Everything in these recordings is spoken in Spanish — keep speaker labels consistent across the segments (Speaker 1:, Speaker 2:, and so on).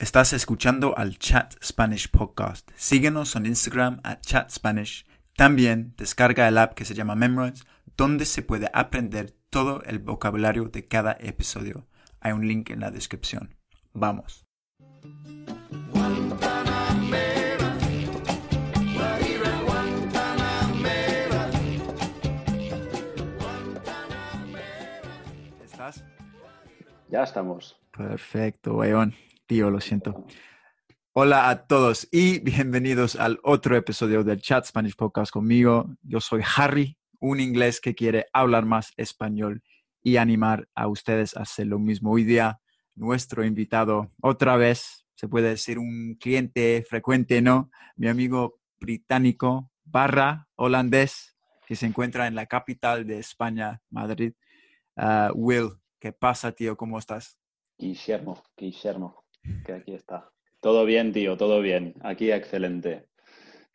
Speaker 1: Estás escuchando al Chat Spanish Podcast. Síguenos en Instagram at Chat Spanish. También descarga el app que se llama Memrise, donde se puede aprender todo el vocabulario de cada episodio. Hay un link en la descripción. Vamos. ¿Estás?
Speaker 2: Ya estamos.
Speaker 1: Perfecto, Bayón. Tío, lo siento. Hola a todos y bienvenidos al otro episodio del Chat Spanish Podcast conmigo. Yo soy Harry, un inglés que quiere hablar más español y animar a ustedes a hacer lo mismo. Hoy día, nuestro invitado, otra vez, se puede decir un cliente frecuente, ¿no? Mi amigo británico barra holandés que se encuentra en la capital de España, Madrid. Ah, Will, ¿qué pasa, tío? ¿Cómo estás?
Speaker 2: Guillermo, Guillermo, que aquí está. Todo bien, tío, todo bien. Aquí excelente.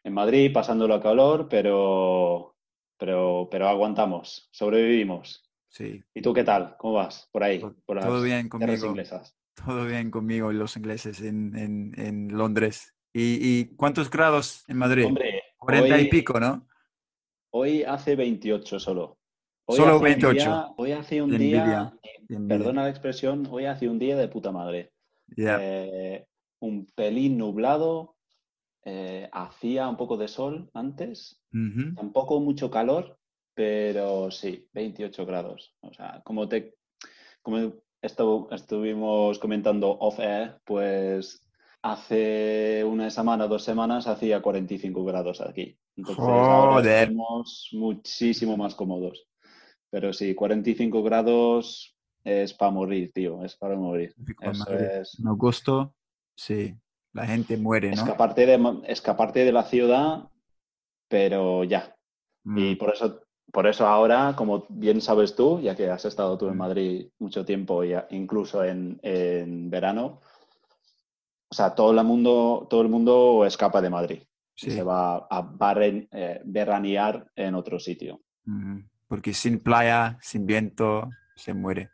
Speaker 2: En Madrid pasándolo a calor, pero, pero, pero aguantamos, sobrevivimos.
Speaker 1: Sí.
Speaker 2: ¿Y tú qué tal? ¿Cómo vas por ahí? Por
Speaker 1: Todo
Speaker 2: las
Speaker 1: bien
Speaker 2: tierras
Speaker 1: conmigo.
Speaker 2: inglesas.
Speaker 1: Todo bien conmigo y los ingleses en, en, en Londres. ¿Y, y cuántos grados en Madrid?
Speaker 2: Hombre,
Speaker 1: 40 y pico, ¿no?
Speaker 2: Hoy hace 28 solo. Hoy
Speaker 1: Solo
Speaker 2: hace un
Speaker 1: 28.
Speaker 2: día- hoy hace un día,
Speaker 1: envidia, Qué envidia.
Speaker 2: perdona la expresión, hoy hace un día de puta madre. Eh, un pelín nublado, eh, hacía un poco de sol antes, tampoco mucho calor, pero sí, 28 grados. O sea, como te como estu- estuvimos comentando off air, pues hace una semana, dos semanas, hacía 45 grados aquí. Entonces ahora estamos muchísimo más cómodos. Pero sí, 45 grados es para morir, tío, es para morir. Eso es
Speaker 1: En agosto, sí, la gente muere, ¿no?
Speaker 2: escaparte de, escaparte de la ciudad, pero ya.
Speaker 1: Mm,
Speaker 2: Y por eso, por eso ahora, como bien sabes tú, ya que has estado tú en
Speaker 1: Mm.
Speaker 2: Madrid mucho tiempo, y a- incluso en, en verano, o sea, todo el mundo, todo el mundo escapa de Madrid y se va a barren- eh, veranear en otro sitio.
Speaker 1: Ujú. Porque sin playa, sin viento, se muere.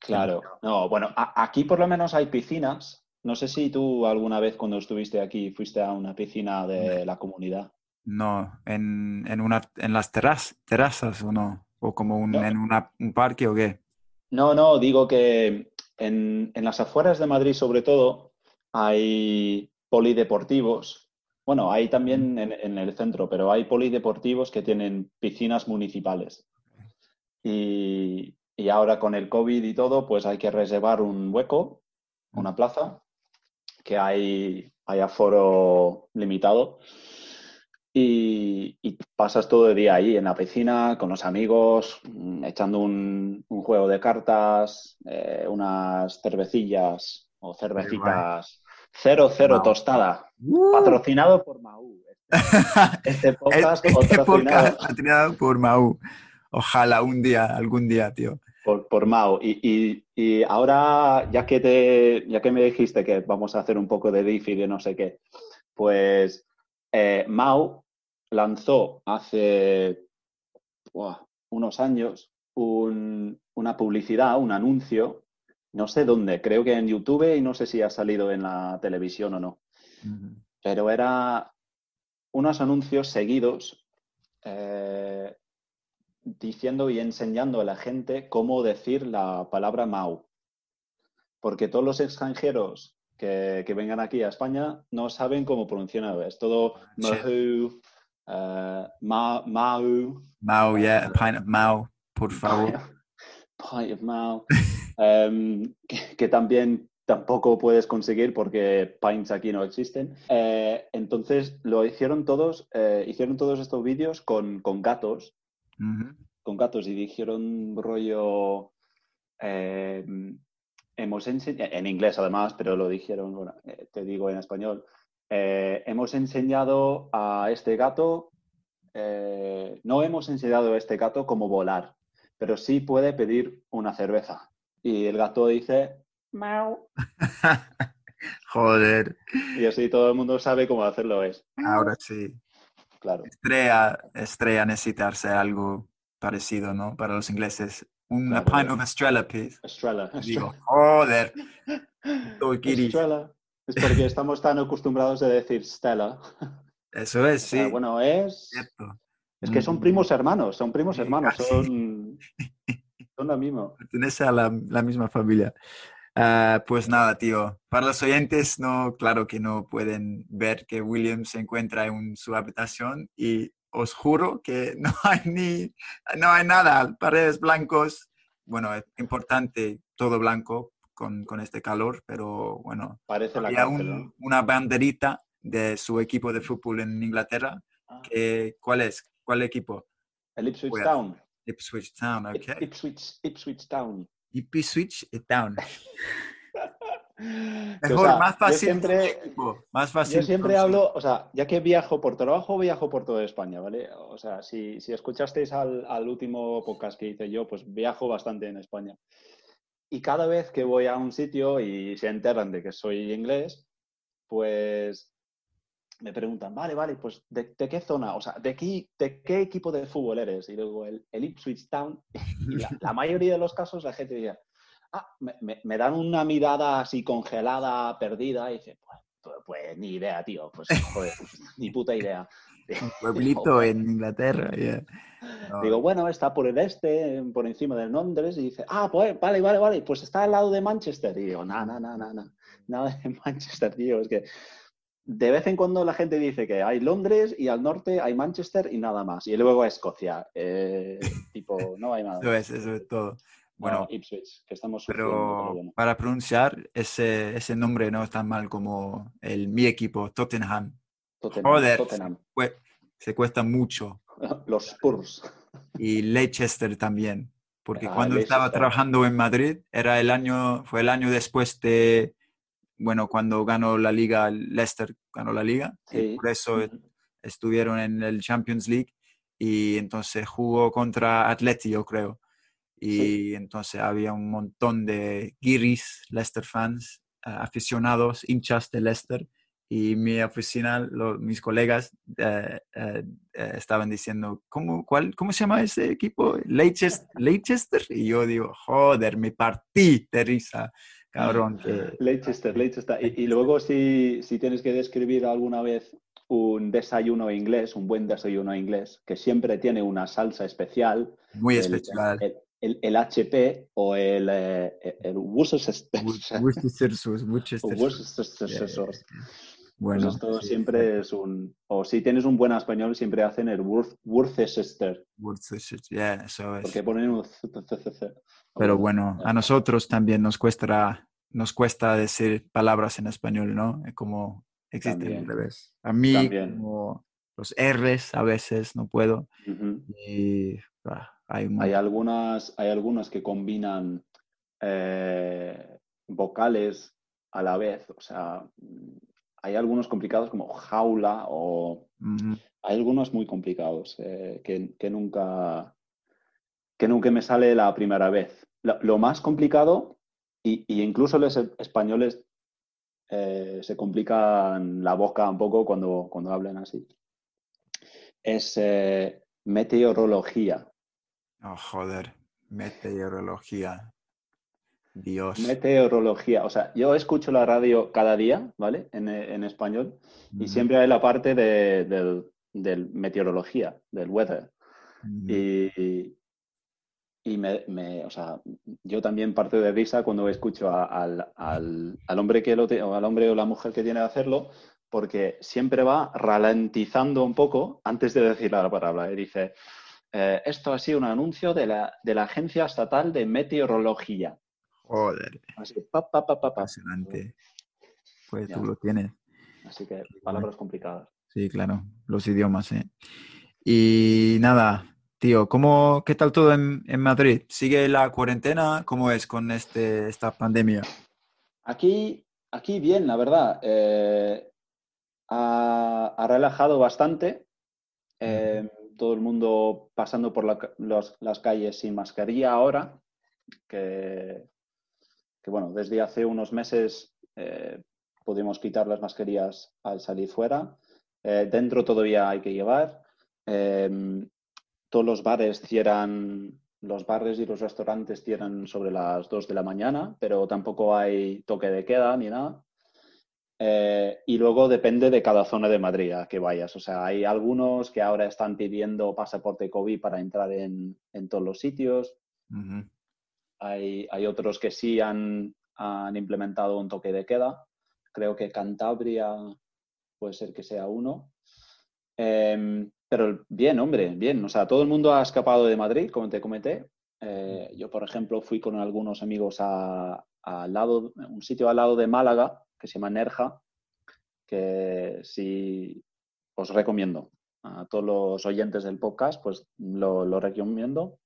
Speaker 2: Claro. No, bueno, a- aquí por lo menos hay piscinas. No sé si tú alguna vez cuando estuviste aquí fuiste a una piscina de la comunidad.
Speaker 1: No, en, en, una, en las terrazas o no, o como un,
Speaker 2: No.
Speaker 1: en una, un parque o qué.
Speaker 2: No, no, digo que en, en las afueras de Madrid, sobre todo, hay polideportivos. Bueno, hay también en, en el centro, pero hay polideportivos que tienen piscinas municipales. Y, y ahora con el COVID y todo, pues hay que reservar un hueco, una plaza, que hay, hay aforo limitado. Y, y pasas todo el día ahí en la piscina con los amigos, mm, echando un, un juego de cartas, eh, unas cervecillas o cervecitas. Cero, cero
Speaker 1: Mau.
Speaker 2: tostada. Patrocinado por Mau. Este podcast
Speaker 1: Este
Speaker 2: patrocinado
Speaker 1: podcast patrocinado por Mau. Ojalá un día, algún día, tío.
Speaker 2: Por, por Mau. Y, y- y ahora, ya que, te, ya que me dijiste que vamos a hacer un poco de DeFi de no sé qué, pues eh, Mau lanzó hace unos años un- una publicidad, un anuncio, no sé dónde, creo que en YouTube y no sé si ha salido en la televisión o no, pero era unos anuncios seguidos eh, diciendo y enseñando a la gente cómo decir la palabra Mau. Porque todos los extranjeros que, que vengan aquí a España no saben cómo pronunciar. Es todo
Speaker 1: Sí.
Speaker 2: Mahu, eh, Ma- Mau,
Speaker 1: Mau, yeah, a pint of Mau, por favor.
Speaker 2: Pint of Mau, em, que, que también tampoco puedes conseguir porque pints aquí no existen. Eh, entonces lo hicieron todos, eh, hicieron todos estos vídeos con, con gatos, Con gatos y dijeron rollo, eh, hemos enseñado, en inglés además, pero lo dijeron, bueno, eh, te digo en español, eh, hemos enseñado a este gato, eh, no hemos enseñado a este gato cómo volar, pero sí puede pedir una cerveza. Y el gato dice, Mau.
Speaker 1: Joder,
Speaker 2: Y así todo el mundo sabe cómo hacerlo es.
Speaker 1: ahora sí.
Speaker 2: Claro.
Speaker 1: Estrella, Estrella necesitarse algo parecido, ¿no? Para los ingleses. Un a
Speaker 2: Claro.
Speaker 1: pint of Estrella, please.
Speaker 2: Estrella.
Speaker 1: Digo, joder.
Speaker 2: Estrella. Es porque estamos tan acostumbrados a decir Stella.
Speaker 1: Eso es, sí.
Speaker 2: bueno, es... Es que son mm. primos hermanos, son primos hermanos, son, son lo mismo.
Speaker 1: Pertenece a la, la misma familia. Ah, pues nada, tío. Para los oyentes, no, claro que no pueden ver que William se encuentra en su habitación y os juro que no hay ni, no hay nada, paredes blancos. Bueno, es importante todo blanco con, con este calor, pero bueno.
Speaker 2: Parece la
Speaker 1: había una banderita de su equipo de fútbol en Inglaterra. Ah. ¿Cuál es? ¿Cuál equipo?
Speaker 2: El Ipswich Town.
Speaker 1: Ipswich Town, ok.
Speaker 2: Ipswich, Ipswich Town.
Speaker 1: Ipswich Town. Mejor, más fácil.
Speaker 2: siempre, más fácil. Yo siempre hablo, o sea, ya que viajo por trabajo, viajo por toda España, ¿vale? O sea, si, si escuchasteis al, al, último podcast que hice yo, pues viajo bastante en España. Y cada vez que voy a un sitio y se enteran de que soy inglés, pues me preguntan, vale, vale, pues ¿de, qué zona? O sea, ¿de qué, ¿de qué equipo de fútbol eres? Y luego el, el Ipswich Town. Y la, mayoría de los casos la gente dice, ah, me, me, dan una mirada así congelada, perdida, y dice, pues, pues, pues ni idea, tío, pues joder, ni puta idea.
Speaker 1: Un pueblito en Inglaterra,
Speaker 2: Digo, bueno, está por el este, por encima de Londres, y dice, ah, pues vale, vale, vale, pues está al lado de Manchester. Y digo, no, no, no, no, no, nada de Manchester, tío, es que de vez en cuando la gente dice que hay Londres y al norte hay Manchester y nada más. Y luego Escocia. Eh, tipo, no hay nada.
Speaker 1: Eso es, eso es todo. Bueno,
Speaker 2: Ipswich, que estamos
Speaker 1: pero, para pronunciar ese, ese nombre no es tan mal como el mi equipo, Tottenham.
Speaker 2: Tottenham Joder, Tottenham.
Speaker 1: Se, cuesta mucho.
Speaker 2: Los Spurs.
Speaker 1: Y Leicester también, porque ah, cuando estaba trabajando en Madrid era el año, fue el año después de bueno, cuando ganó la liga, Leicester ganó la liga, por eso estuvieron en el Champions League y entonces jugó contra Atleti, yo creo. Y entonces había un montón de guiris, Leicester fans, aficionados, hinchas de Leicester. Y mi oficina, mis colegas eh, eh, eh, estaban diciendo, ¿cómo, cuál, ¿cómo se llama ese equipo? Leicester, Leicester. Y yo digo, joder, me partí de risa cabrón. Que...
Speaker 2: Leicester, Leicester. Y, y luego si, si, tienes que describir alguna vez un desayuno inglés, un buen desayuno inglés, que siempre tiene una salsa especial.
Speaker 1: Muy especial.
Speaker 2: El, el, HP o el, eh, el Worcestershire. Worcestershire. Bueno, pues esto siempre es un... O si tienes un buen español, siempre hacen el Worcester.
Speaker 1: Worcestershire, yeah, eso es.
Speaker 2: Porque ponen un...
Speaker 1: Pero bueno, a nosotros también nos cuesta, nos cuesta decir palabras en español, ¿no? Como existe al revés. A mí, como los R's a veces no puedo. Y
Speaker 2: ah, hay, hay, algunas, hay algunas que combinan eh, vocales a la vez. O sea, hay algunos complicados como jaula o... Hay algunos muy complicados eh, que, que, nunca, que nunca me sale la primera vez lo, más complicado, y, incluso los españoles eh, se complican la boca un poco cuando, cuando hablan así, es eh, meteorología.
Speaker 1: Oh, joder, meteorología. Dios.
Speaker 2: Meteorología. O sea, yo escucho la radio cada día, ¿vale? En, español. Y siempre hay la parte de, del, meteorología, del weather. y, y me, o sea, yo también parto de risa cuando escucho al, hombre que lo o al hombre o la mujer que tiene que hacerlo, porque siempre va ralentizando un poco antes de decir la palabra. Y dice, eh, esto ha sido un anuncio de la, de la Agencia Estatal de Meteorología.
Speaker 1: Joder.
Speaker 2: Así, pa, pa, pa,
Speaker 1: Pues tú lo tienes.
Speaker 2: Así que palabras complicadas.
Speaker 1: Sí, claro, los idiomas, ¿eh? Y nada, Tío, ¿cómo, ¿qué tal todo en, Madrid? ¿Sigue la cuarentena? ¿Cómo es con este, esta pandemia?
Speaker 2: Aquí, aquí bien, la verdad. Eh, ha, relajado bastante. Eh, todo el mundo pasando por las calles sin mascarilla ahora. Que, bueno, desde hace unos meses eh, pudimos quitar las mascarillas al salir fuera. dentro todavía hay que llevar todos los bares cierran, los bares y los restaurantes cierran sobre las 2 de la mañana, pero tampoco hay toque de queda ni nada. Eh, y luego depende de cada zona de Madrid a que vayas. O sea, hay algunos que ahora están pidiendo pasaporte COVID para entrar en, todos los sitios. Hay, hay, otros que sí han, han, implementado un toque de queda. Creo que Cantabria puede ser que sea uno. Em, pero bien, hombre, bien. O sea, todo el mundo ha escapado de Madrid, como te comenté. Eh, yo, por ejemplo, fui con algunos amigos a, lado, un sitio al lado de Málaga que se llama Nerja, que si os recomiendo a todos los oyentes del podcast, pues lo, recomiendo.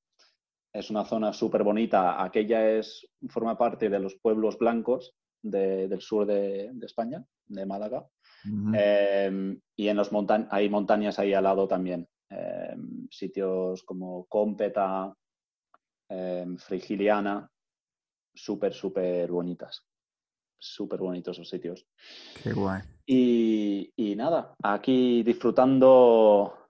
Speaker 2: Es una zona súper bonita. Aquella es, forma parte de los pueblos blancos del sur de, España, de Málaga. Em, y en los monta hay montañas ahí al lado también. Em, sitios como Cómpeta, em, Frigiliana, súper, súper bonitas. Súper bonitos esos sitios.
Speaker 1: Qué guay.
Speaker 2: Y, nada, aquí disfrutando,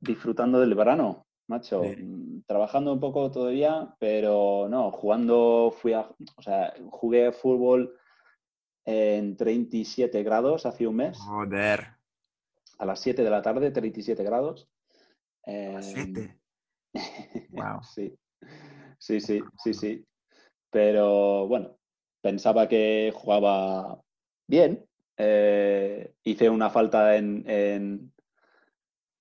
Speaker 2: disfrutando del verano, macho. Mm, trabajando un poco todavía, pero no, jugando, fui a, o sea, jugué fútbol en 37 grados hace un mes.
Speaker 1: Joder.
Speaker 2: A las 7 de la tarde, 37 grados.
Speaker 1: ¿A las 7?
Speaker 2: wow. sí. Sí, sí, sí, sí. Pero bueno, pensaba que jugaba bien. Eh, hice una falta en, en,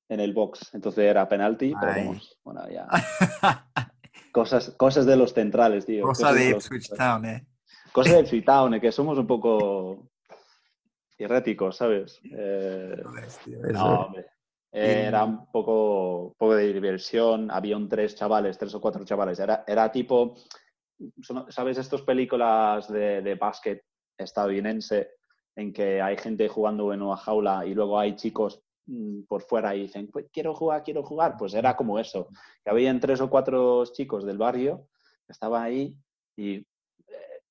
Speaker 2: el box, entonces era penalti, pero vamos, bueno, ya. cosas, cosas de los centrales, tío.
Speaker 1: Cosa de Ipswich Town, eh.
Speaker 2: Cosas de Ipswich Town, eh, que somos un poco erráticos, ¿sabes? Eh, no, hombre. Era un poco, poco de diversión, había un tres chavales, tres o cuatro chavales. Era, era tipo, ¿sabes? Estas películas de, de básquet estadounidense en que hay gente jugando en una jaula y luego hay chicos por fuera y dicen, pues quiero jugar, quiero jugar. Pues era como eso, que habían tres o cuatro chicos del barrio que estaban ahí y eh,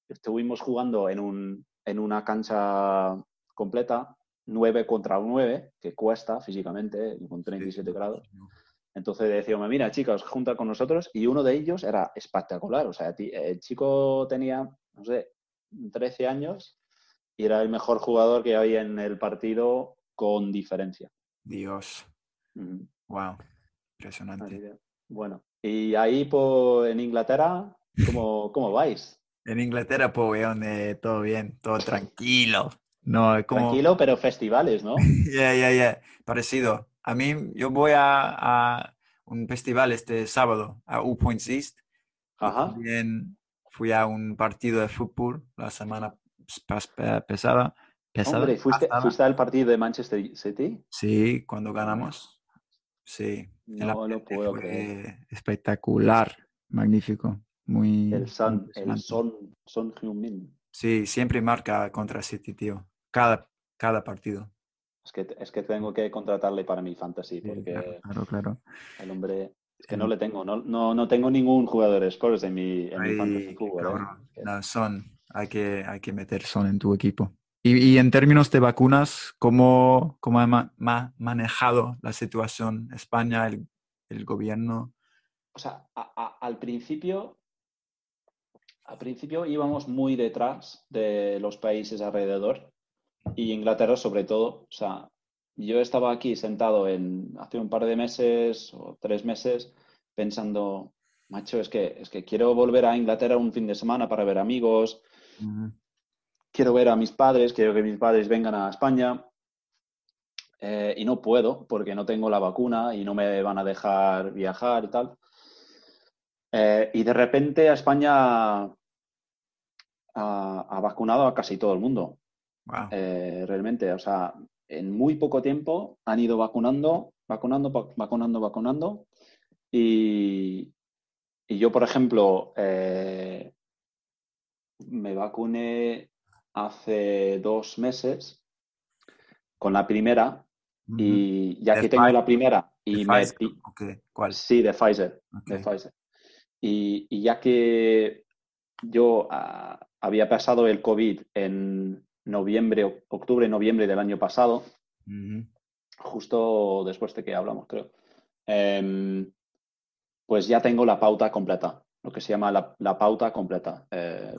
Speaker 2: estuvimos jugando en, un, en una cancha completa, 9 contra 9, que cuesta físicamente, con 37 grados. Entonces decíamos, mira, chicos, junta con nosotros. Y uno de ellos era espectacular. O sea, el chico tenía, no sé, 13 años y era el mejor jugador que había en el partido con diferencia.
Speaker 1: Dios. Wow. Impresionante.
Speaker 2: Bueno, y ahí pues, en Inglaterra, ¿cómo, cómo vais?
Speaker 1: En Inglaterra, pues, donde todo bien, todo tranquilo. No,
Speaker 2: Tranquilo, pero festivales, ¿no?
Speaker 1: Ya, ya, ya. Parecido. A mí, yo voy a, un festival este sábado a U Points East. Ajá. También fui a un partido de fútbol la semana pesada
Speaker 2: Hombre, ¿fuiste, al partido de Manchester City?
Speaker 1: Sí, cuando ganamos. Sí.
Speaker 2: No lo puedo creer.
Speaker 1: Espectacular, magnífico. Muy.
Speaker 2: El Son, el Son, Son Heung-min.
Speaker 1: Sí, siempre marca contra City, tío. Cada, cada partido.
Speaker 2: Es que, es que tengo que contratarle para mi fantasy, porque
Speaker 1: claro, claro,
Speaker 2: el hombre, es que no le tengo, no, no, no tengo ningún jugador de Spurs en mi, en mi fantasy fútbol.
Speaker 1: ¿eh? No, son, hay que, hay que meter son en tu equipo. Y, y en términos de vacunas, ¿cómo, cómo ha manejado la situación España, el, el gobierno?
Speaker 2: O sea, al principio al principio íbamos muy detrás de los países alrededor y Inglaterra sobre todo. O sea, yo estaba aquí sentado en hace un par de meses o tres meses pensando, macho, es que, es que quiero volver a Inglaterra un fin de semana para ver amigos, quiero ver a mis padres, quiero que mis padres vengan a España. Eh, y no puedo porque no tengo la vacuna y no me van a dejar viajar y tal. Eh, y de repente a España ha, vacunado a casi todo el mundo. Eh, realmente, o sea, en muy poco tiempo han ido vacunando, vacunando, vacunando, vacunando. Y, yo, por ejemplo, me vacuné hace dos meses con la primera y ya que tengo la primera y me...
Speaker 1: ¿Cuál?
Speaker 2: Sí, de Pfizer. De Pfizer. Y, ya que yo ah, había pasado el COVID en noviembre, octubre, noviembre del año pasado, justo después de que hablamos, creo. Em, pues ya tengo la pauta completa, lo que se llama la, pauta completa, eh,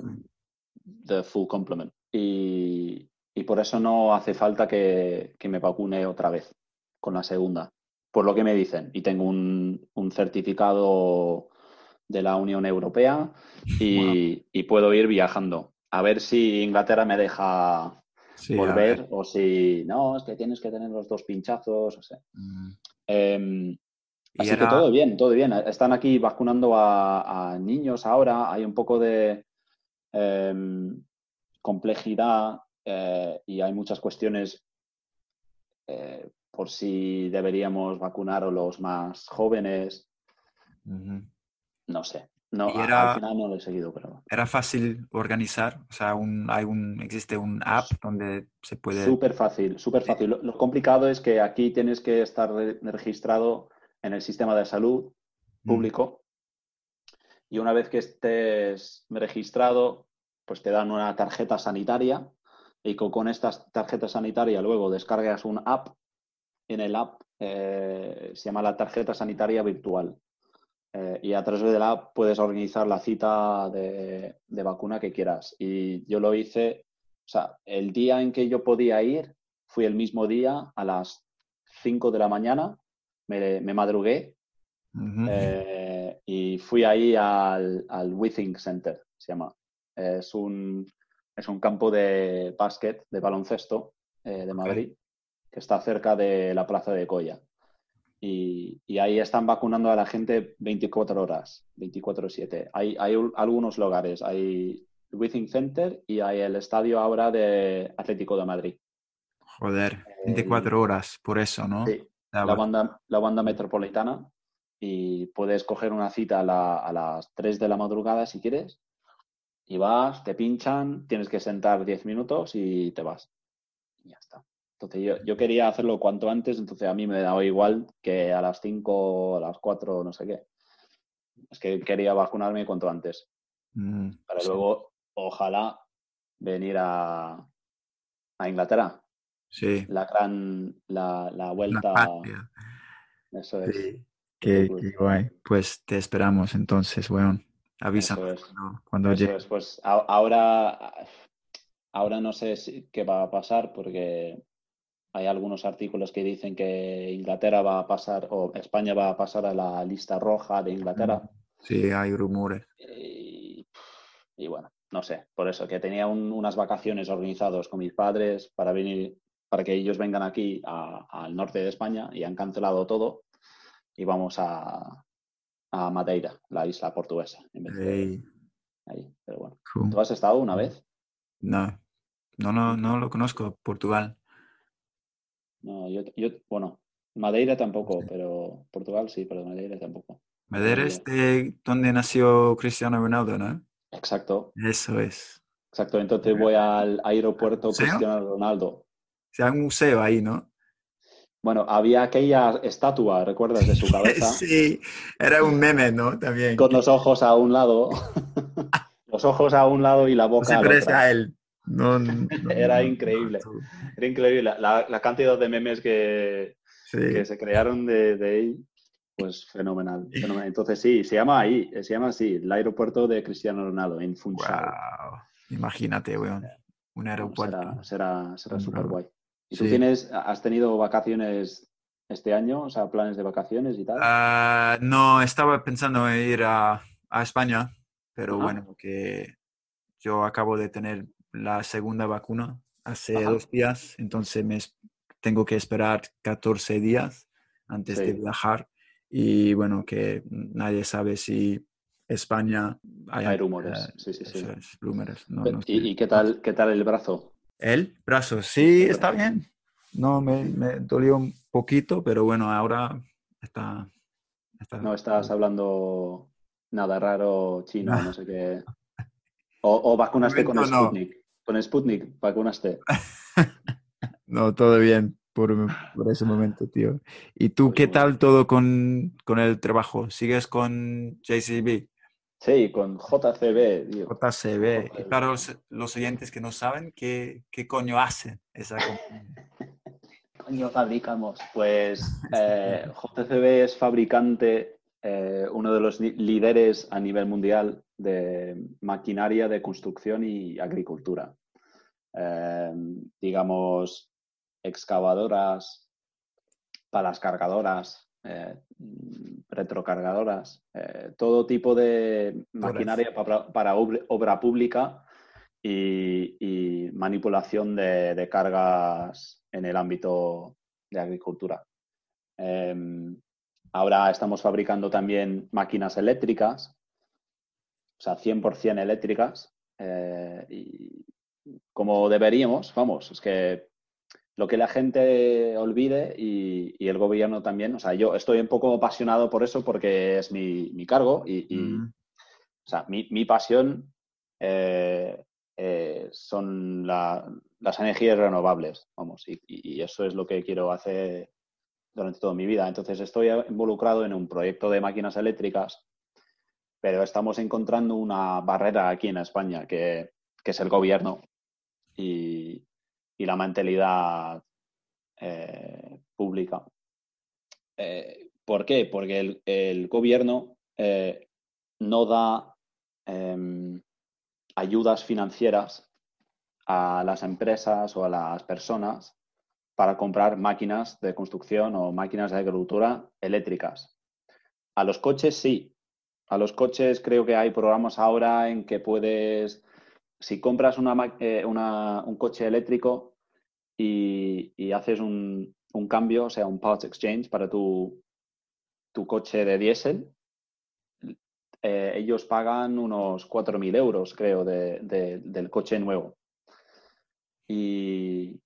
Speaker 2: the full complement. Y, por eso no hace falta que, me vacune otra vez con la segunda, por lo que me dicen. Y tengo un, certificado de la Unión Europea y, puedo ir viajando. A ver si Inglaterra me deja volver o si no, es que tienes que tener los dos pinchazos. O sea. Mm. Em, así que todo bien, todo bien. Están aquí vacunando a, niños ahora. Hay un poco de em, complejidad eh, y hay muchas cuestiones eh, por si deberíamos vacunar a los más jóvenes. No sé. No, al final no lo he seguido, pero...
Speaker 1: ¿Era fácil organizar? O sea, hay un, existe un app donde se puede...
Speaker 2: Súper fácil, súper fácil. Lo, complicado es que aquí tienes que estar registrado en el sistema de salud mm. público y una vez que estés registrado, pues te dan una tarjeta sanitaria y con, esta tarjeta sanitaria luego descargas un app. En el app eh, se llama la tarjeta sanitaria virtual. Eh, y a través de la app puedes organizar la cita de, vacuna que quieras. Y yo lo hice, o sea, el día en que yo podía ir fui el mismo día a las 5 de la mañana, me, madrugué eh, y fui ahí al, al Withing Center, se llama. Es un, es un campo de básquet, de baloncesto eh, de Madrid, que está cerca de la Plaza de Coya. Y, ahí están vacunando a la gente 24 horas, 24-7. Hay, hay algunos lugares, hay el Withing Center y hay el estadio ahora de Atlético de Madrid.
Speaker 1: Joder, 24 horas, por eso, ¿no?
Speaker 2: Sí, la, banda, la banda metropolitana y puedes coger una cita a, a, las 3 de la madrugada si quieres y vas, te pinchan, tienes que sentar 10 minutos y te vas. Y ya está. Entonces yo, quería hacerlo cuanto antes, entonces a mí me daba igual que a las 5, a las 4, no sé qué. Es que quería vacunarme cuanto antes. Mm, para luego, ojalá, venir a, a Inglaterra.
Speaker 1: Sí.
Speaker 2: La gran, la, la vuelta. Eso es.
Speaker 1: Qué, guay. Pues te esperamos entonces, bueno. Avisa cuando, llegue.
Speaker 2: Pues ahora, ahora no sé qué va a pasar porque hay algunos artículos que dicen que Inglaterra va a pasar o España va a pasar a la lista roja de Inglaterra.
Speaker 1: Sí, hay rumores.
Speaker 2: Y, bueno, no sé, por eso que tenía unas vacaciones organizadas con mis padres para venir, para que ellos vengan aquí al norte de España y han cancelado todo y vamos a, a Madeira, la isla portuguesa. ahí. Pero bueno. ¿Tú has estado una vez?
Speaker 1: No, no, no, no lo conozco, Portugal.
Speaker 2: No, yo, yo bueno, Madeira tampoco, pero Portugal sí, pero Madeira tampoco.
Speaker 1: Madeira es de donde nació Cristiano Ronaldo, ¿no?
Speaker 2: Exacto.
Speaker 1: Eso es.
Speaker 2: Exacto, entonces voy al aeropuerto Cristiano Ronaldo. O
Speaker 1: sea, un museo ahí, ¿no?
Speaker 2: Bueno, había aquella estatua, ¿recuerdas? De su cabeza.
Speaker 1: sí, era un meme, ¿no? También.
Speaker 2: Con los ojos a un lado. los ojos a un lado y la boca
Speaker 1: no se a él.
Speaker 2: era increíble. Era increíble. La, cantidad de memes que, se crearon de, él, pues fenomenal, Entonces sí, se llama ahí, se llama así, el aeropuerto de Cristiano Ronaldo, en Funchal.
Speaker 1: Wow. Imagínate, weón. Un aeropuerto.
Speaker 2: Será, será súper guay. ¿Y tú tienes, has tenido vacaciones este año? O sea, planes de vacaciones y tal.
Speaker 1: Ah, no, estaba pensando en ir a, España, pero bueno, que yo acabo de tener la segunda vacuna hace dos días, entonces me tengo que esperar 14 días antes de viajar y bueno, que nadie sabe si España...
Speaker 2: Hay, rumores, eh, sí, sí, sí.
Speaker 1: rumores.
Speaker 2: ¿Y, ¿Y, qué, tal, qué tal el brazo?
Speaker 1: El brazo, sí, está bien. No, me, me dolió un poquito, pero bueno, ahora está...
Speaker 2: no estás hablando nada raro chino, no sé qué. O, vacunaste con Sputnik. Con Sputnik vacunaste.
Speaker 1: no, todo bien por, por, ese momento, tío. ¿Y tú qué tal todo con, con el trabajo? ¿Sigues con JCB?
Speaker 2: Sí, con JCB, tío.
Speaker 1: JCB. Y para los, oyentes que no saben, ¿qué, qué coño hace esa compañía?
Speaker 2: coño fabricamos? Pues eh, JCB es fabricante, eh, uno de los líderes a nivel mundial de maquinaria de construcción y agricultura. em, digamos, excavadoras, palas cargadoras, eh, retrocargadoras, eh, todo tipo de maquinaria para, obra, pública y, manipulación de, cargas en el ámbito de agricultura. Em, ahora estamos fabricando también máquinas eléctricas, o sea, 100% eléctricas, eh, y como deberíamos, vamos, es que lo que la gente olvide y, el gobierno también. O sea, yo estoy un poco apasionado por eso porque es mi, cargo y, o sea, mi, pasión eh, eh, son las energías renovables, vamos, y, eso es lo que quiero hacer durante toda mi vida. Entonces estoy involucrado en un proyecto de máquinas eléctricas, pero estamos encontrando una barrera aquí en España que, que es el gobierno. Y, y la mentalidad eh, pública. Eh, ¿Por qué? Porque el, gobierno eh, no da em, ayudas financieras a las empresas o a las personas para comprar máquinas de construcción o máquinas de agricultura eléctricas. A los coches sí. A los coches creo que hay programas ahora en que puedes si compras eh, un coche eléctrico y, haces un, cambio, o sea, un parts exchange para tu, coche de diésel, eh, ellos pagan unos 4.000 euros, creo, del coche nuevo. Y,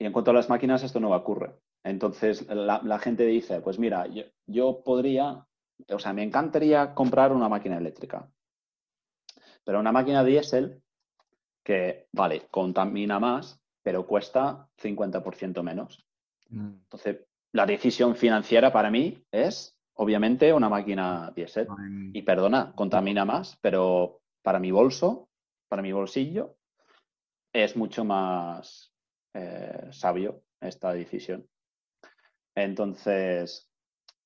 Speaker 2: en cuanto a las máquinas, esto no ocurre. Entonces, la, gente dice, pues mira, yo, yo, podría, o sea, me encantaría comprar una máquina eléctrica. Pero una máquina diésel que, vale, contamina más, pero cuesta 50% menos. Mm. Entonces, la decisión financiera para mí es, obviamente, una máquina diésel. Y perdona, contamina más, pero para mi bolso, para mi bolsillo, es mucho más eh, sabio esta decisión. Entonces,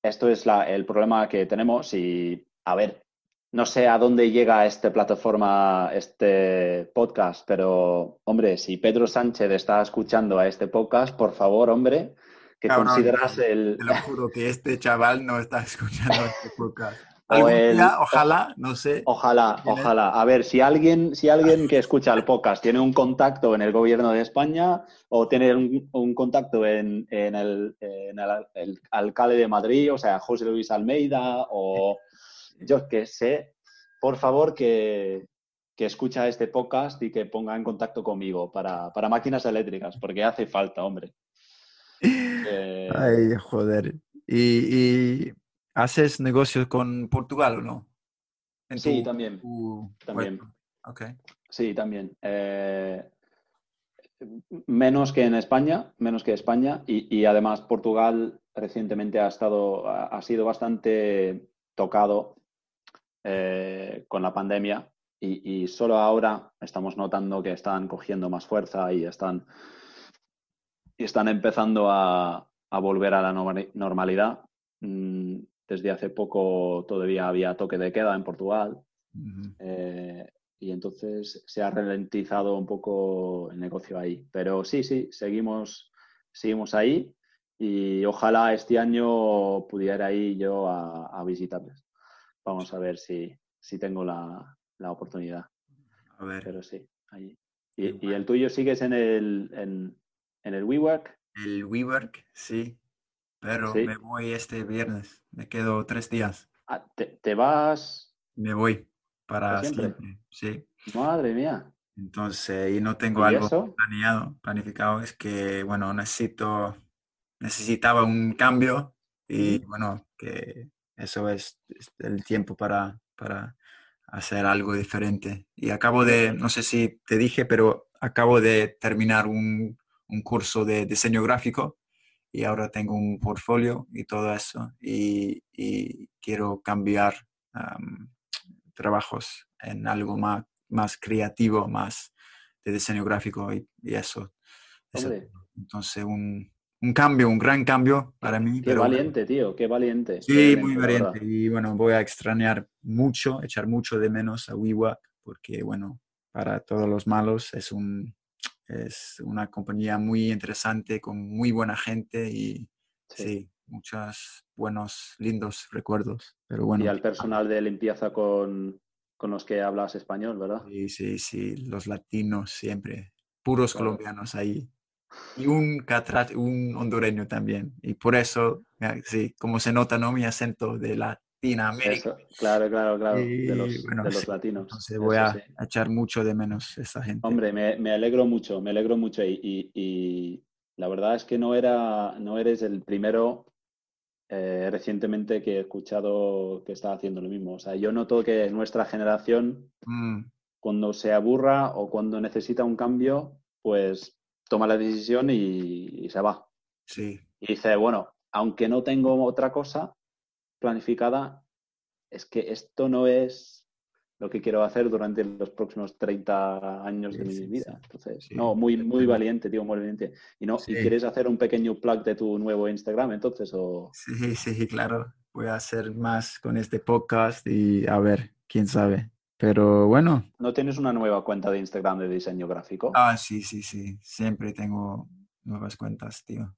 Speaker 2: esto es el problema que tenemos y, a ver, no sé a dónde llega esta plataforma, este podcast, pero hombre, si Pedro Sánchez está escuchando a este podcast, por favor, hombre, que consideras el...
Speaker 1: Te lo juro que este chaval no está escuchando este podcast. ojalá, no sé.
Speaker 2: Ojalá, ojalá. A ver, si alguien, si alguien que escucha el podcast tiene un contacto en el gobierno de España o tiene un, contacto en, el, el, alcalde de Madrid, o sea, José Luis Almeida o yo que sé, por favor que, escucha este podcast y que ponga en contacto conmigo para, máquinas eléctricas, porque hace falta, hombre.
Speaker 1: Eh, Ay, joder. ¿Y, haces negocios con Portugal o no?
Speaker 2: sí, también. también. Sí, también. Eh, menos que en España, menos que España, y, y, además Portugal recientemente ha estado, ha sido bastante tocado eh, con la pandemia y, solo ahora estamos notando que están cogiendo más fuerza y están, y están empezando a, volver a la normalidad. Mm, desde hace poco todavía había toque de queda en Portugal eh, y entonces se ha ralentizado un poco el negocio ahí. Pero sí, sí, seguimos, seguimos ahí y ojalá este año pudiera ir yo a visitarles vamos a ver si, tengo la, oportunidad. A ver. Pero sí, ahí. ¿Y, el tuyo sigues en el, en, el WeWork?
Speaker 1: El WeWork, sí. Pero me voy este viernes. Me quedo tres días.
Speaker 2: Ah, ¿te, vas?
Speaker 1: Me voy para siempre? Sí.
Speaker 2: Madre mía.
Speaker 1: Entonces, y no tengo algo planeado, planificado. Es que, bueno, necesito, necesitaba un cambio y, bueno, que eso es, el tiempo para, para hacer algo diferente. Y acabo de, no sé si te dije, pero acabo de terminar un, un curso de diseño gráfico y ahora tengo un portfolio y todo eso. Y, y quiero cambiar trabajos en algo más, más creativo, más de diseño gráfico y, eso. Entonces, un, un cambio, un gran cambio para mí.
Speaker 2: Qué valiente, tío, qué valiente.
Speaker 1: Sí, muy valiente. Y bueno, voy a extrañar mucho, echar mucho de menos a WeWork, porque bueno, para todos los malos es un, Es una compañía muy interesante, con muy buena gente y
Speaker 2: Sí.
Speaker 1: sí, muchos buenos, lindos recuerdos. Pero bueno,
Speaker 2: Y al personal de limpieza con, con los que hablas español, ¿verdad?
Speaker 1: sí, sí, sí, los latinos siempre, puros
Speaker 2: Claro.
Speaker 1: colombianos ahí. Y un catra, un hondureño también. Y por eso, ah, sí, como se nota, ¿no? Mi acento de Latinoamérica.
Speaker 2: Eso, claro, claro, claro. De los,
Speaker 1: bueno,
Speaker 2: de los
Speaker 1: sí,
Speaker 2: latinos.
Speaker 1: Entonces voy
Speaker 2: Eso
Speaker 1: a
Speaker 2: sí.
Speaker 1: a echar mucho de menos a esa gente.
Speaker 2: Hombre, me, me alegro mucho, me alegro mucho. Y, y- y la verdad es que no era, no eres el primero eh, recientemente que he escuchado que está haciendo lo mismo. O sea, yo noto que nuestra generación,
Speaker 1: Mm,
Speaker 2: cuando se aburra o cuando necesita un cambio, pues toma la decisión y, y se va.
Speaker 1: sí,
Speaker 2: Y dice, bueno, aunque no tengo otra cosa planificada, es que esto no es lo que quiero hacer durante los próximos 30 años de mi
Speaker 1: sí,
Speaker 2: vida. Entonces,
Speaker 1: Sí,
Speaker 2: no, muy, muy valiente, tío, muy valiente. ¿Y, no, ¿Y quieres hacer un pequeño plug de tu nuevo Instagram entonces? O...
Speaker 1: sí, sí, claro. Voy a hacer más con este podcast y a ver, quién sabe. Pero bueno,
Speaker 2: ¿No tienes una nueva cuenta de Instagram de diseño gráfico?
Speaker 1: ah, sí, sí, sí. Siempre tengo nuevas cuentas, tío.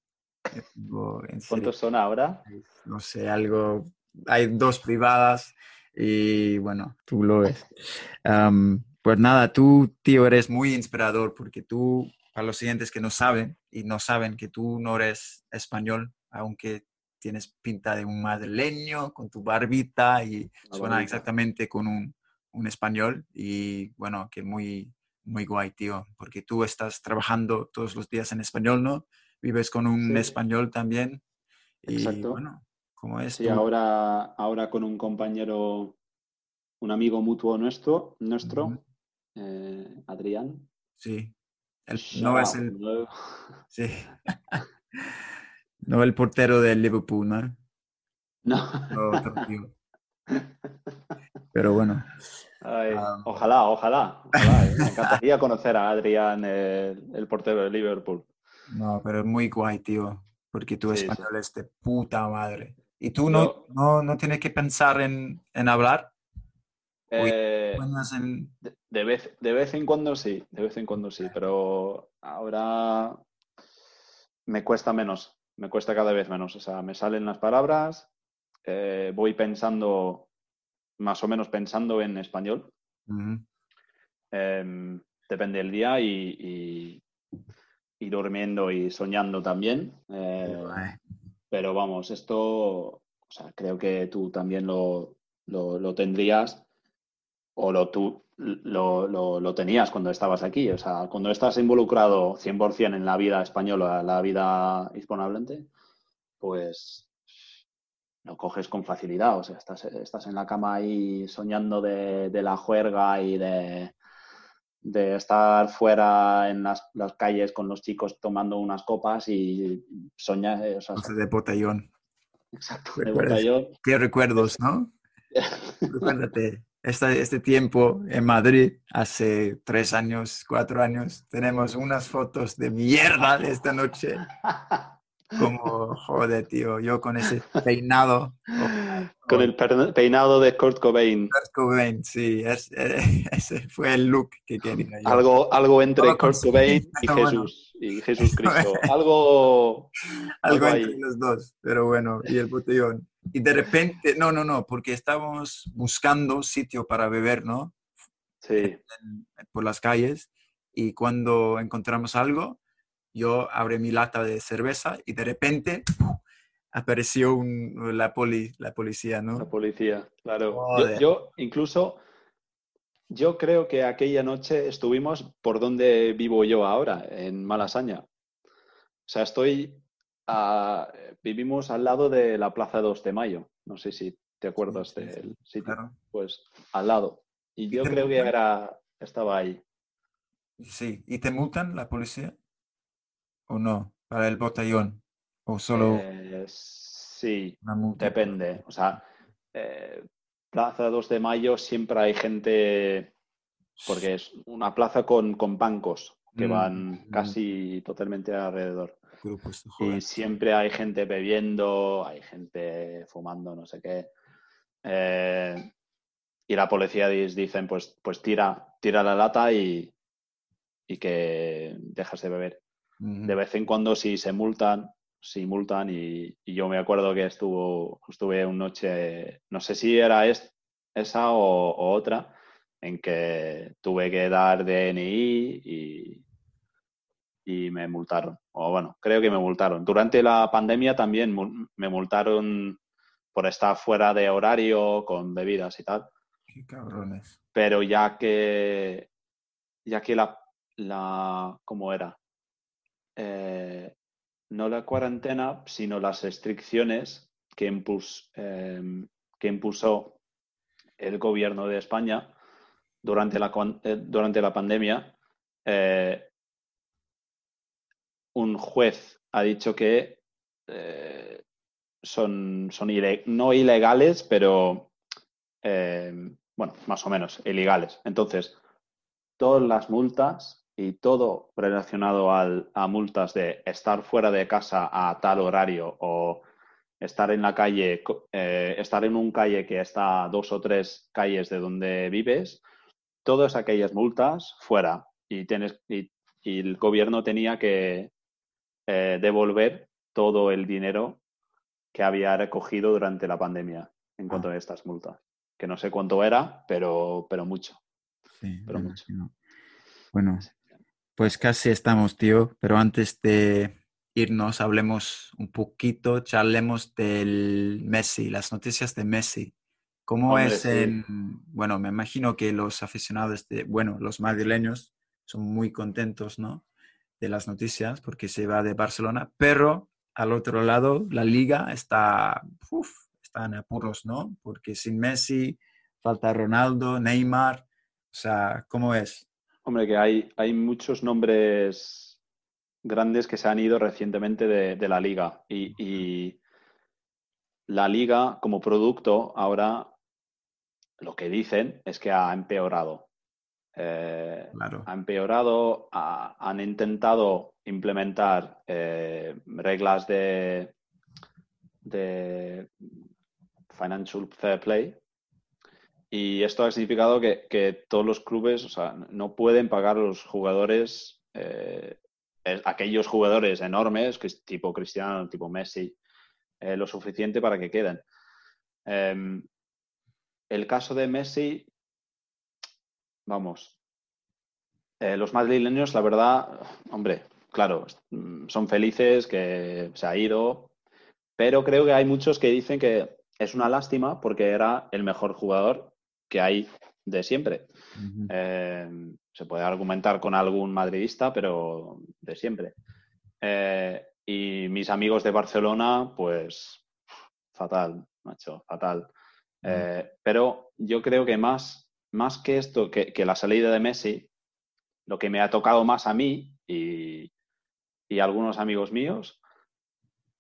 Speaker 1: Serio,
Speaker 2: ¿Cuántos son ahora?
Speaker 1: no sé, algo. Hay dos privadas y bueno, tú lo ves. Am, pues nada, tú, tío, eres muy inspirador porque tú, para los siguientes que no saben y no saben que tú no eres español, aunque tienes pinta de un madrileño con tu barbita y suena exactamente con un, un español y bueno, que muy, muy guay, tío, porque tú estás trabajando todos los días en español, ¿no? Vives con un
Speaker 2: Sí.
Speaker 1: español también y
Speaker 2: Exacto.
Speaker 1: bueno, ¿cómo es
Speaker 2: Sí,
Speaker 1: tu-
Speaker 2: ahora, ahora con un compañero, un amigo mutuo nuestro, nuestro eh, Adrián.
Speaker 1: Sí. El- no es el, sí. no el portero del Liverpool, ¿no?
Speaker 2: No.
Speaker 1: No. Pero bueno,
Speaker 2: Ay,
Speaker 1: Ah.
Speaker 2: ojalá, ojalá. ojalá, eh. Me encantaría conocer a Adrián, el, el portero de Liverpool.
Speaker 1: no, pero es muy guay, tío, porque tu
Speaker 2: Sí, sí.
Speaker 1: español es de puta madre. ¿Y tú no,
Speaker 2: Yo-
Speaker 1: no, no tienes que pensar en, en hablar?
Speaker 2: Eh,
Speaker 1: Sueñas en...
Speaker 2: de, de vez, de vez en cuando sí, de vez en cuando sí, pero ahora me cuesta menos, me cuesta cada vez menos. O sea, me salen las palabras, eh, voy pensando, más o menos pensando en español. Em, depende del día y, y- y durmiendo y soñando también. Eh, pero vamos, esto, o sea, creo que tú también lo, lo, lo tendrías o lo, tú, lo, lo, lo tenías cuando estabas aquí. O sea, cuando estás involucrado 100% en la vida española, la vida hispanohablante, pues lo coges con facilidad. O sea, estás, estás en la cama ahí soñando de, de la juerga y de, de estar fuera en las, las calles con los chicos tomando unas copas y soñar, o sea,
Speaker 1: Cosas de botellón.
Speaker 2: exacto, de botellón.
Speaker 1: Qué recuerdos, ¿no? Recuérdate, este, este tiempo en Madrid, hace tres años, cuatro años, tenemos unas fotos de mierda de esta noche. Como, joder, tío, yo con ese peinado. oh,
Speaker 2: Con el peinado de Kurt Cobain.
Speaker 1: Kurt Cobain, sí, es- ese fue el look que quería yo.
Speaker 2: Algo, algo entre Kurt Cobain y
Speaker 1: bueno.
Speaker 2: Jesús. Y Jesús Cristo. Algo.
Speaker 1: Algo
Speaker 2: algo
Speaker 1: entre
Speaker 2: ahí.
Speaker 1: los dos, pero bueno, y el botellón. Y de repente, no, no, no, porque estábamos buscando sitio para beber, ¿no?
Speaker 2: Sí.
Speaker 1: en- por las calles y cuando encontramos algo, yo abrí mi lata de cerveza y de repente apareció un- la, poli, la policía,
Speaker 2: La
Speaker 1: ¿no?
Speaker 2: policía, claro. Yo, incluso, yo creo que aquella noche estuvimos por donde vivo yo ahora, en Malasaña. O sea, estoy, a- vivimos al lado de la Plaza 2 de Mayo. No sé si te acuerdas
Speaker 1: sí, sí,
Speaker 2: del sitio.
Speaker 1: Claro.
Speaker 2: Pues al lado. Y yo creo que era, estaba ahí.
Speaker 1: Sí, ¿y te multan la policía? ¿O no? Para el botellón. ¿O solo
Speaker 2: Eh, sí? Depende. O sea, eh, Plaza 2 de Mayo siempre hay gente, porque es una plaza con, con bancos que
Speaker 1: Mm,
Speaker 2: van
Speaker 1: mm.
Speaker 2: casi totalmente alrededor.
Speaker 1: Grupos
Speaker 2: Y siempre hay gente bebiendo, hay gente fumando, no sé qué. Eh, y la policía dicen, pues, pues tira, tira la lata y, y que dejas de beber. De vez en cuando si se multan, si multan y, yo me acuerdo que estuvo, estuve una noche, no sé si era esa o, otra, en que tuve que dar DNI y, y me multaron. O bueno, creo que me multaron. Durante la pandemia también me multaron por estar fuera de horario con bebidas y tal.
Speaker 1: Qué cabrones.
Speaker 2: Pero ya que, ya que la, la ¿cómo era? Eh, no la cuarentena, sino las restricciones que, em, que impuso el gobierno de España durante la, eh, durante la pandemia, eh, un juez ha dicho que son, son no ilegales, pero bueno, más o menos ilegales. Entonces, todas las multas y todo relacionado a multas de estar fuera de casa a tal horario o estar en la calle, eh, estar en un calle que está a dos o tres calles de donde vives, todas aquellas multas fuera y, tienes, y, el gobierno tenía que eh, devolver todo el dinero que había recogido durante la pandemia en cuanto ah. a estas multas. Que no sé cuánto era, pero, pero mucho.
Speaker 1: Sí, pero mucho. Bueno, pues casi estamos, tío, pero antes de irnos, hablemos un poquito, charlemos del Messi, las noticias de Messi. ¿Cómo es en, bueno, me imagino que los aficionados de, bueno, los madrileños son muy contentos, ¿no? De las noticias porque se va de Barcelona, pero al otro lado la liga está, uf, está en apuros, ¿no? Porque sin Messi falta Ronaldo, Neymar, o sea, ¿cómo es?
Speaker 2: Hombre, que hay, hay muchos nombres grandes que se han ido recientemente de, la liga. Y, la liga como producto ahora lo que dicen es que ha empeorado. Eh, ha empeorado, han intentado implementar eh, reglas de, de financial fair play, y esto ha significado que, todos los clubes no pueden pagar a los jugadores, eh, aquellos jugadores enormes, que es tipo Cristiano, tipo Messi, eh, lo suficiente para que queden. Em, el caso de Messi, vamos, eh, los madrileños, la verdad, hombre, claro, son felices que se ha ido, pero creo que hay muchos que dicen que es una lástima porque era el mejor jugador que hay de siempre. Eh, se puede argumentar con algún madridista, pero de siempre. Eh, y mis amigos de Barcelona, pues fatal, macho, fatal. Eh, pero yo creo que más, más que esto, que, la salida de Messi, lo que me ha tocado más a mí y, y algunos amigos míos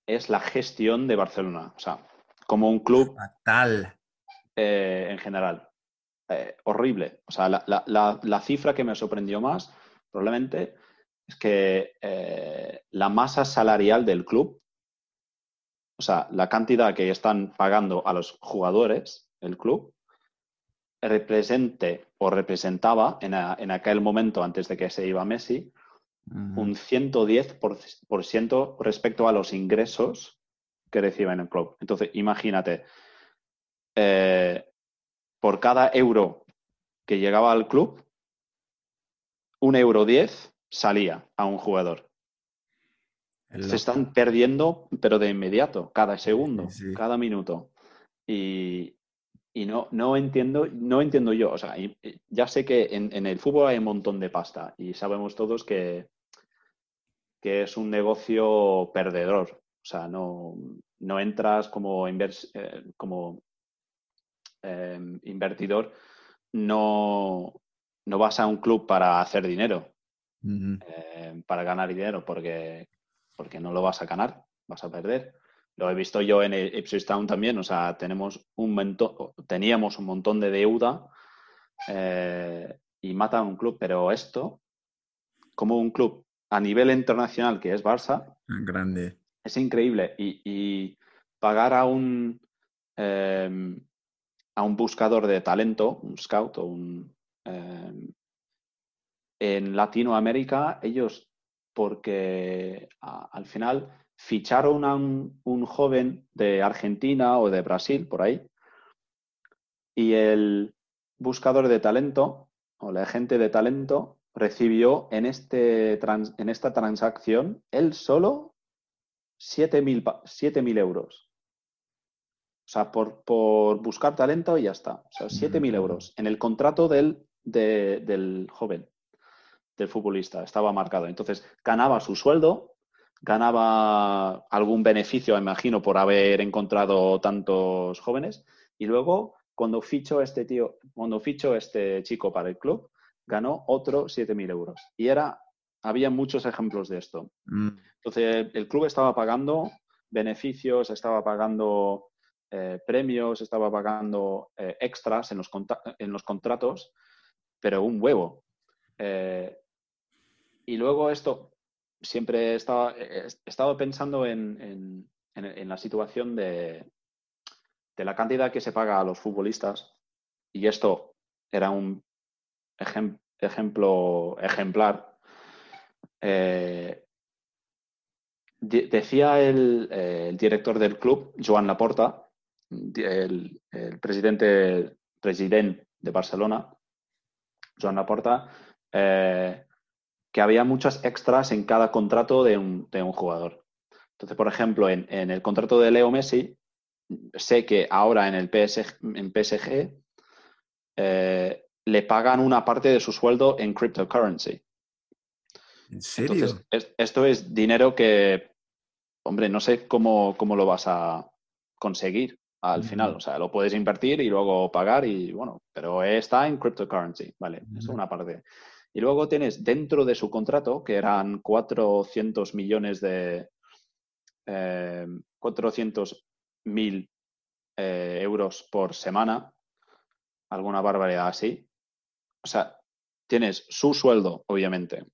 Speaker 2: es la gestión de Barcelona. O sea, como un club.
Speaker 1: Fatal.
Speaker 2: en general. Eh, horrible. O sea, la, cifra que me sorprendió más probablemente es que eh, la masa salarial del club, o sea, la cantidad que están pagando a los jugadores, el club, represente o representaba en, aquel momento antes de que se iba Messi un 110% respecto a los ingresos que recibe en el club. Entonces, imagínate, eh, por cada euro que llegaba al club, un euro diez salía a un jugador. Se están perdiendo, pero de inmediato, cada segundo, cada minuto. Y, no, no, entiendo, no entiendo yo. O sea, ya sé que en, el fútbol hay un montón de pasta y sabemos todos que, que es un negocio perdedor. O sea, no, no entras como, invers, eh, como Em, invertidor, no, no vas a un club para hacer dinero, em, para ganar dinero, porque, porque no lo vas a ganar, vas a perder. Lo he visto yo en el Ipswich Town también, o sea, tenemos un teníamos un montón de deuda eh, y matan a un club, pero esto, como un club a nivel internacional que es Barça,
Speaker 1: grande.
Speaker 2: Es increíble. Y, pagar a un em, a un buscador de talento, un scout o un, em, en Latinoamérica, ellos, porque al final ficharon a un, joven de Argentina o de Brasil, por ahí, y el buscador de talento o la agente de talento recibió en, este en esta transacción él solo 7.000 euros. O sea, por, buscar talento y ya está. O sea, 7.000 euros en el contrato del, del joven, del futbolista. Estaba marcado. Entonces, ganaba su sueldo, ganaba algún beneficio, imagino, por haber encontrado tantos jóvenes. Y luego, cuando fichó este tío, cuando fichó este chico para el club, ganó otro 7.000 euros. Y era, había muchos ejemplos de esto. Mm. Entonces, el club estaba pagando beneficios, estaba pagando eh, premios, estaba pagando eh, extras en los, en los, contratos, pero un huevo. Eh, y luego esto, siempre he pensando en, la situación de, de, la cantidad que se paga a los futbolistas, y esto era un ejemplo ejemplar. decía el, el, director del club, Joan Laporta, el, presidente, presidente de Barcelona, Joan Laporta, eh, que había muchas extras en cada contrato de un, jugador. Entonces, por ejemplo, en, el contrato de Leo Messi, sé que ahora en el PSG, en PSG eh, le pagan una parte de su sueldo en cryptocurrency.
Speaker 1: ¿En serio?
Speaker 2: esto es dinero que, hombre, no sé cómo, cómo lo vas a conseguir al final. O sea, lo puedes invertir y luego pagar y bueno, pero está en cryptocurrency, ¿vale? Eso es una parte. Y luego tienes dentro de su contrato, que eran 400 millones de... 400 eh, mil eh, euros por semana, alguna barbaridad así. O sea, tienes su sueldo, obviamente,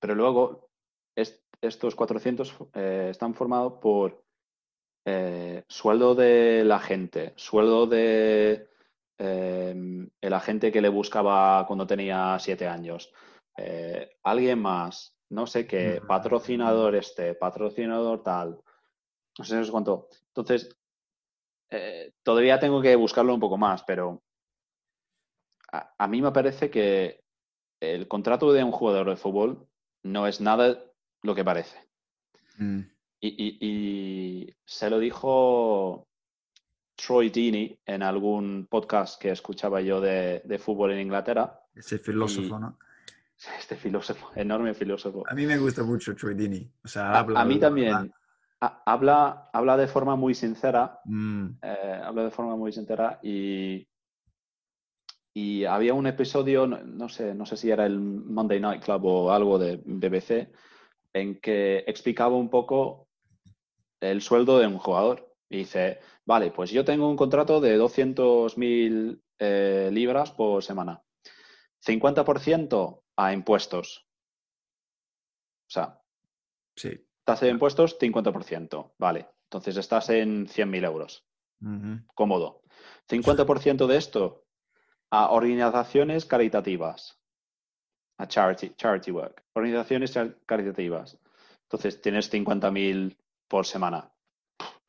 Speaker 2: pero luego estos 400 eh, están formados por eh, sueldo de la gente, sueldo de em, el agente que le buscaba cuando tenía siete años, eh, alguien más, no sé qué, patrocinador este, patrocinador tal, no sé, cuánto. Entonces, eh, todavía tengo que buscarlo un poco más, pero a, mí me parece que el contrato de un jugador de fútbol no es nada lo que parece. Mm. Y, se lo dijo Troy Deeney en algún podcast que escuchaba yo de, fútbol en Inglaterra.
Speaker 1: Ese filósofo, ¿no?
Speaker 2: Este filósofo, enorme filósofo.
Speaker 1: A mí me gusta mucho Troy Deeney. O sea,
Speaker 2: a, mí también. habla, habla de forma muy sincera. Mm. Eh, habla de forma muy sincera y, y había un episodio, no, sé, no sé si era el Monday Night Club o algo de BBC, en que explicaba un poco el sueldo de un jugador. Y dice, vale, pues yo tengo un contrato de 200.000 eh, libras por semana. 50% a impuestos. O sea,
Speaker 1: sí.
Speaker 2: tasa de impuestos, 50%. Vale, entonces estás en 100.000 euros. Cómodo. 50% de esto a organizaciones caritativas. A charity, charity work. Organizaciones caritativas. Entonces tienes 50.000 por semana.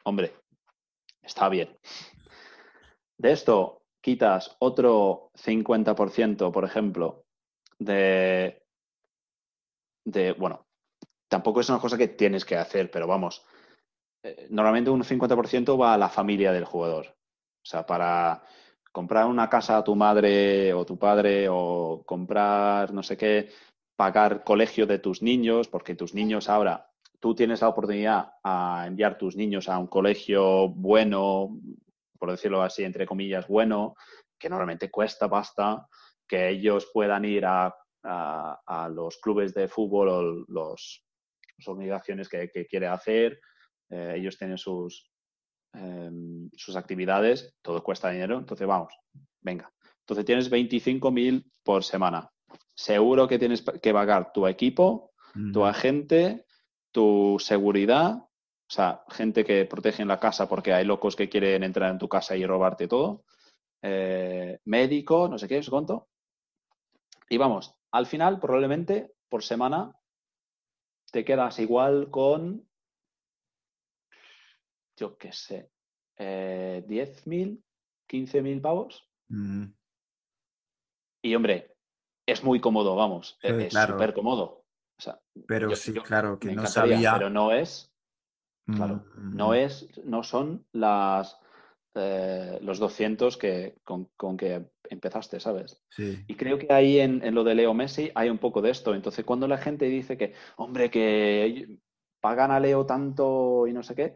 Speaker 2: Hombre, está bien. De esto quitas otro 50%, por ejemplo, de, de, bueno, tampoco es una cosa que tienes que hacer, pero vamos, eh, normalmente un 50% va a la familia del jugador. O sea, para comprar una casa a tu madre o tu padre o comprar no sé qué, pagar colegio de tus niños, porque tus niños ahora tú tienes la oportunidad a enviar tus niños a un colegio bueno, por decirlo así, entre comillas, bueno, que normalmente cuesta pasta, que ellos puedan ir a, los clubes de fútbol o los, las organizaciones que, quiere hacer, eh, ellos tienen sus, em, sus actividades, todo cuesta dinero, entonces vamos, venga. Entonces tienes 25.000 por semana. Seguro que tienes que pagar tu equipo, tu agente, tu seguridad, o sea, gente que protege en la casa porque hay locos que quieren entrar en tu casa y robarte todo, eh, médico, no sé qué, es cuánto. Y vamos, al final, probablemente por semana te quedas igual con, yo qué sé, eh, 10.000, 15.000 pavos.
Speaker 1: Mm,
Speaker 2: Y hombre, es muy cómodo, vamos,
Speaker 1: Sí,
Speaker 2: es
Speaker 1: claro.
Speaker 2: súper cómodo. O sea,
Speaker 1: pero
Speaker 2: yo-
Speaker 1: sí,
Speaker 2: yo-
Speaker 1: claro, que no sabía.
Speaker 2: pero no es, claro,
Speaker 1: Mm,
Speaker 2: no es, no son las eh, los 200 que, con, con que empezaste, ¿sabes?
Speaker 1: Sí.
Speaker 2: Y creo que ahí en, en lo de Leo Messi hay un poco de esto. Entonces, cuando la gente dice que, hombre, que pagan a Leo tanto y no sé qué,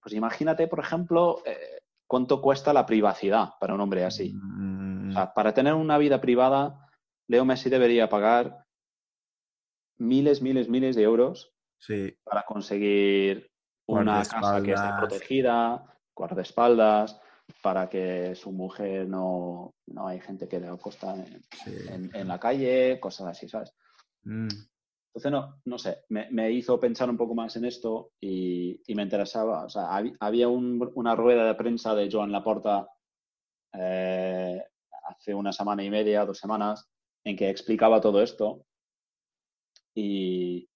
Speaker 2: pues imagínate, por ejemplo, eh, cuánto cuesta la privacidad para un hombre así.
Speaker 1: Mm,
Speaker 2: O sea, para tener una vida privada, Leo Messi debería pagar miles, miles, miles de euros
Speaker 1: sí,
Speaker 2: para conseguir una casa que esté protegida, guardaespaldas, para que su mujer no, no hay gente que le acosta en,
Speaker 1: sí.
Speaker 2: en- en la calle, cosas así, ¿sabes?
Speaker 1: Mm,
Speaker 2: Entonces, no, no sé, me, me hizo pensar un poco más en esto y, y me interesaba. O sea, hab- había un- una rueda de prensa de Joan Laporta eh, hace una semana y media, dos semanas, en que explicaba todo esto y,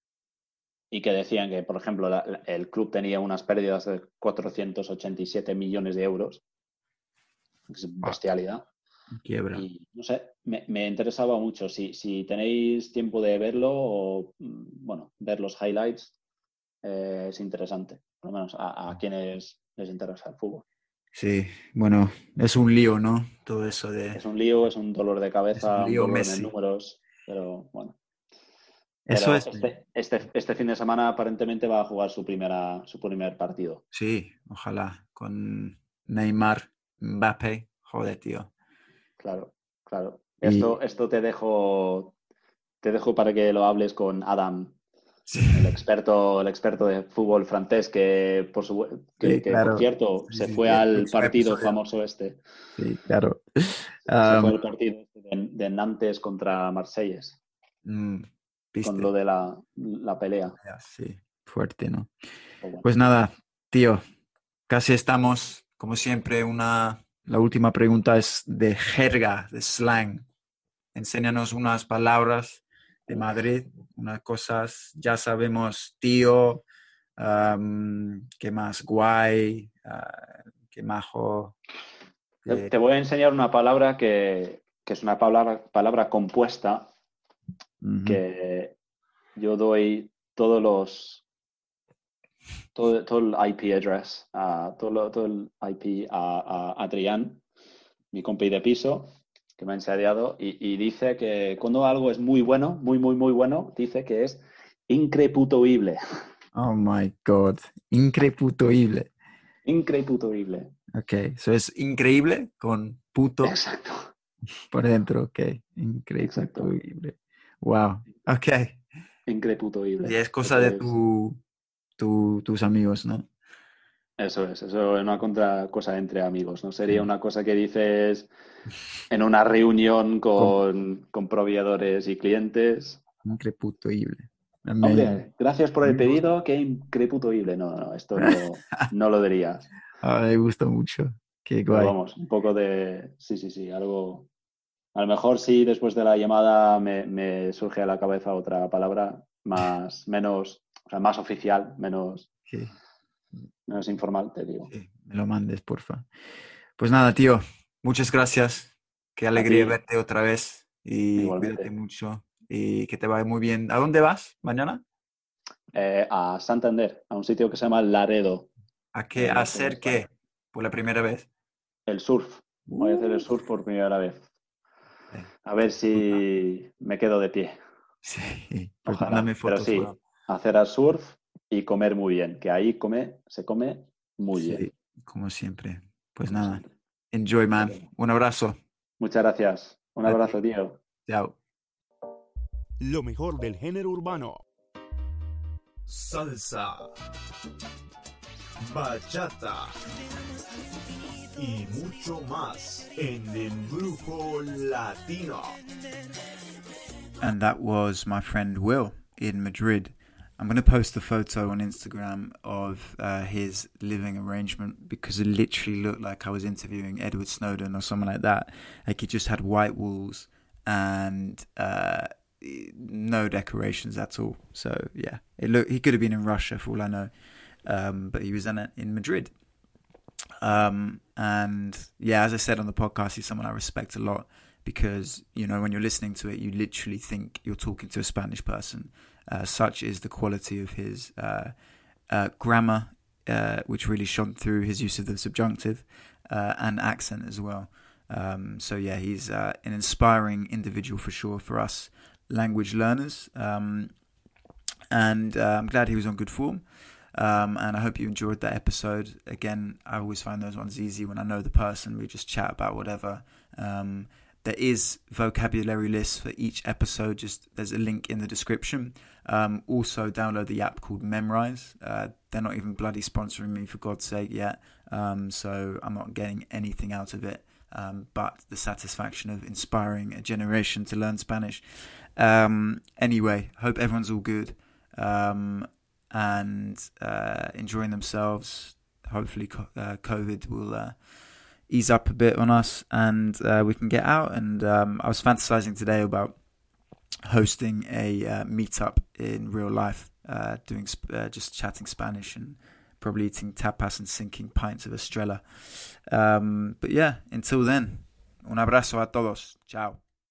Speaker 2: y que decían que, por ejemplo, la- la- el club tenía unas pérdidas de 487 millones de euros. Es bestialidad.
Speaker 1: quiebra.
Speaker 2: Y no sé, me, me interesaba mucho. Si, si tenéis tiempo de verlo o, mm, bueno, ver los highlights, eh, es interesante. Por lo menos a, a quienes les interesa el fútbol.
Speaker 1: Sí, bueno, es un lío, ¿no? Todo eso de...
Speaker 2: Es un lío, es un dolor de cabeza,
Speaker 1: un
Speaker 2: un,
Speaker 1: lío
Speaker 2: dolor
Speaker 1: Messi.
Speaker 2: en números, pero bueno.
Speaker 1: Eso es...
Speaker 2: este, este, este fin de semana aparentemente va a jugar su, primera, su primer partido.
Speaker 1: Sí, ojalá. Con Neymar, Mbappé. Joder, tío.
Speaker 2: Claro, claro.
Speaker 1: Y-
Speaker 2: Esto, esto te dejo, te dejo para que lo hables con Adam,
Speaker 1: Sí,
Speaker 2: el experto, el experto de fútbol francés, que por, su, que,
Speaker 1: Sí,
Speaker 2: que,
Speaker 1: claro.
Speaker 2: por cierto
Speaker 1: Sí,
Speaker 2: se fue al partido famoso este.
Speaker 1: sí, claro.
Speaker 2: Se fue al partido este de, de Nantes contra Marselles,
Speaker 1: mm, ¿viste?
Speaker 2: con lo de la, la pelea.
Speaker 1: Sí, fuerte, ¿no? Pues nada, tío, casi estamos, como siempre, una... La última pregunta es de jerga, de slang. Enséñanos unas palabras de Madrid, unas cosas, ya sabemos, tío, qué más, guay, ah, qué majo.
Speaker 2: Te, te voy a enseñar una palabra que, que es una palabra, palabra compuesta que yo doy todos los todo, todo el IP address, a todo, lo- todo el IP a, a Adrián, mi compi de piso, que me ha ensayado, y, y dice que cuando algo es muy bueno, muy, muy, muy bueno, dice que es increputoible.
Speaker 1: Oh my God, increputoible.
Speaker 2: Increputoible.
Speaker 1: Ok, eso es increíble con puto
Speaker 2: Exacto.
Speaker 1: por dentro, ok.
Speaker 2: Exacto.
Speaker 1: Wow, ok.
Speaker 2: Increputoible.
Speaker 1: Y es cosa de tu, tu- tus amigos, ¿no?
Speaker 2: Eso es, eso es una contra cosa entre amigos, ¿no? Sería
Speaker 1: Sí.
Speaker 2: una cosa que dices en una reunión con, con proveedores y clientes.
Speaker 1: Increputoible.
Speaker 2: Hombre, gracias por el pedido, qué increputoible. No, no, esto no, no lo dirías.
Speaker 1: Ah, me gusta mucho. Qué
Speaker 2: Pero
Speaker 1: guay.
Speaker 2: vamos, un poco de... Sí, sí, sí, algo... A lo mejor sí, después de la llamada me, me surge a la cabeza otra palabra más, menos, o sea, más oficial, menos,
Speaker 1: Sí,
Speaker 2: menos informal, te digo.
Speaker 1: sí, me lo mandes, porfa. Pues nada, tío, muchas gracias. Qué alegría verte otra vez y
Speaker 2: Igualmente.
Speaker 1: cuídate mucho y que te vaya muy bien. ¿A dónde vas mañana?
Speaker 2: Eh, a Santander, a un sitio que se llama Laredo,
Speaker 1: ¿A qué? ¿A hacer qué? Por la primera vez.
Speaker 2: el surf. Voy a hacer el surf por primera vez. A ver si me quedo de pie.
Speaker 1: Sí, pues
Speaker 2: Ojalá.
Speaker 1: mándame
Speaker 2: Pero
Speaker 1: fotos.
Speaker 2: sí, hacer el surf y comer muy bien, que ahí come, se come muy bien.
Speaker 1: Sí, como siempre. Pues
Speaker 2: como
Speaker 1: nada,
Speaker 2: siempre.
Speaker 1: enjoy, man. Un abrazo.
Speaker 2: Muchas gracias. Un abrazo, tío.
Speaker 1: Chao.
Speaker 3: Lo mejor del género urbano.
Speaker 4: salsa, bachata y mucho más en Embrujo Latino.
Speaker 1: And that was my friend Will in Madrid. I'm going to post a photo on Instagram of uh, his living arrangement because it literally looked like I was interviewing Edward Snowden or someone like that. Like he just had white walls and uh, no decorations at all. So yeah, it look he could have been in Russia for all I know, um, but he was in in Madrid. Um, and yeah, as I said on the podcast, he's someone I respect a lot because you know when you're listening to it, you literally think you're talking to a Spanish person. Uh, such is the quality of his uh, uh, grammar, uh, which really shone through his use of the subjunctive uh, and accent as well. Um, so yeah, he's uh, an inspiring individual for sure for us language learners. Um, and I'm glad he was on good form. Um, and I hope you enjoyed that episode. Again, I always find those ones easy when I know the person. We just chat about whatever. Um, there is vocabulary lists for each episode. Just there's a link in the description. Um, also, download the app called Memrise. Uh, they're not even bloody sponsoring me for God's sake yet, um, so I'm not getting anything out of it. Um, but the satisfaction of inspiring a generation to learn Spanish. Um, anyway, hope everyone's all good um, and uh, enjoying themselves. Hopefully, uh, COVID will uh, ease up a bit on us and uh, we can get out. And um, I was fantasizing today about hosting a uh, meetup in real life, doing uh, just chatting Spanish and probably eating tapas and sinking pints of Estrella. Um, but yeah, until then, un abrazo a todos. Ciao.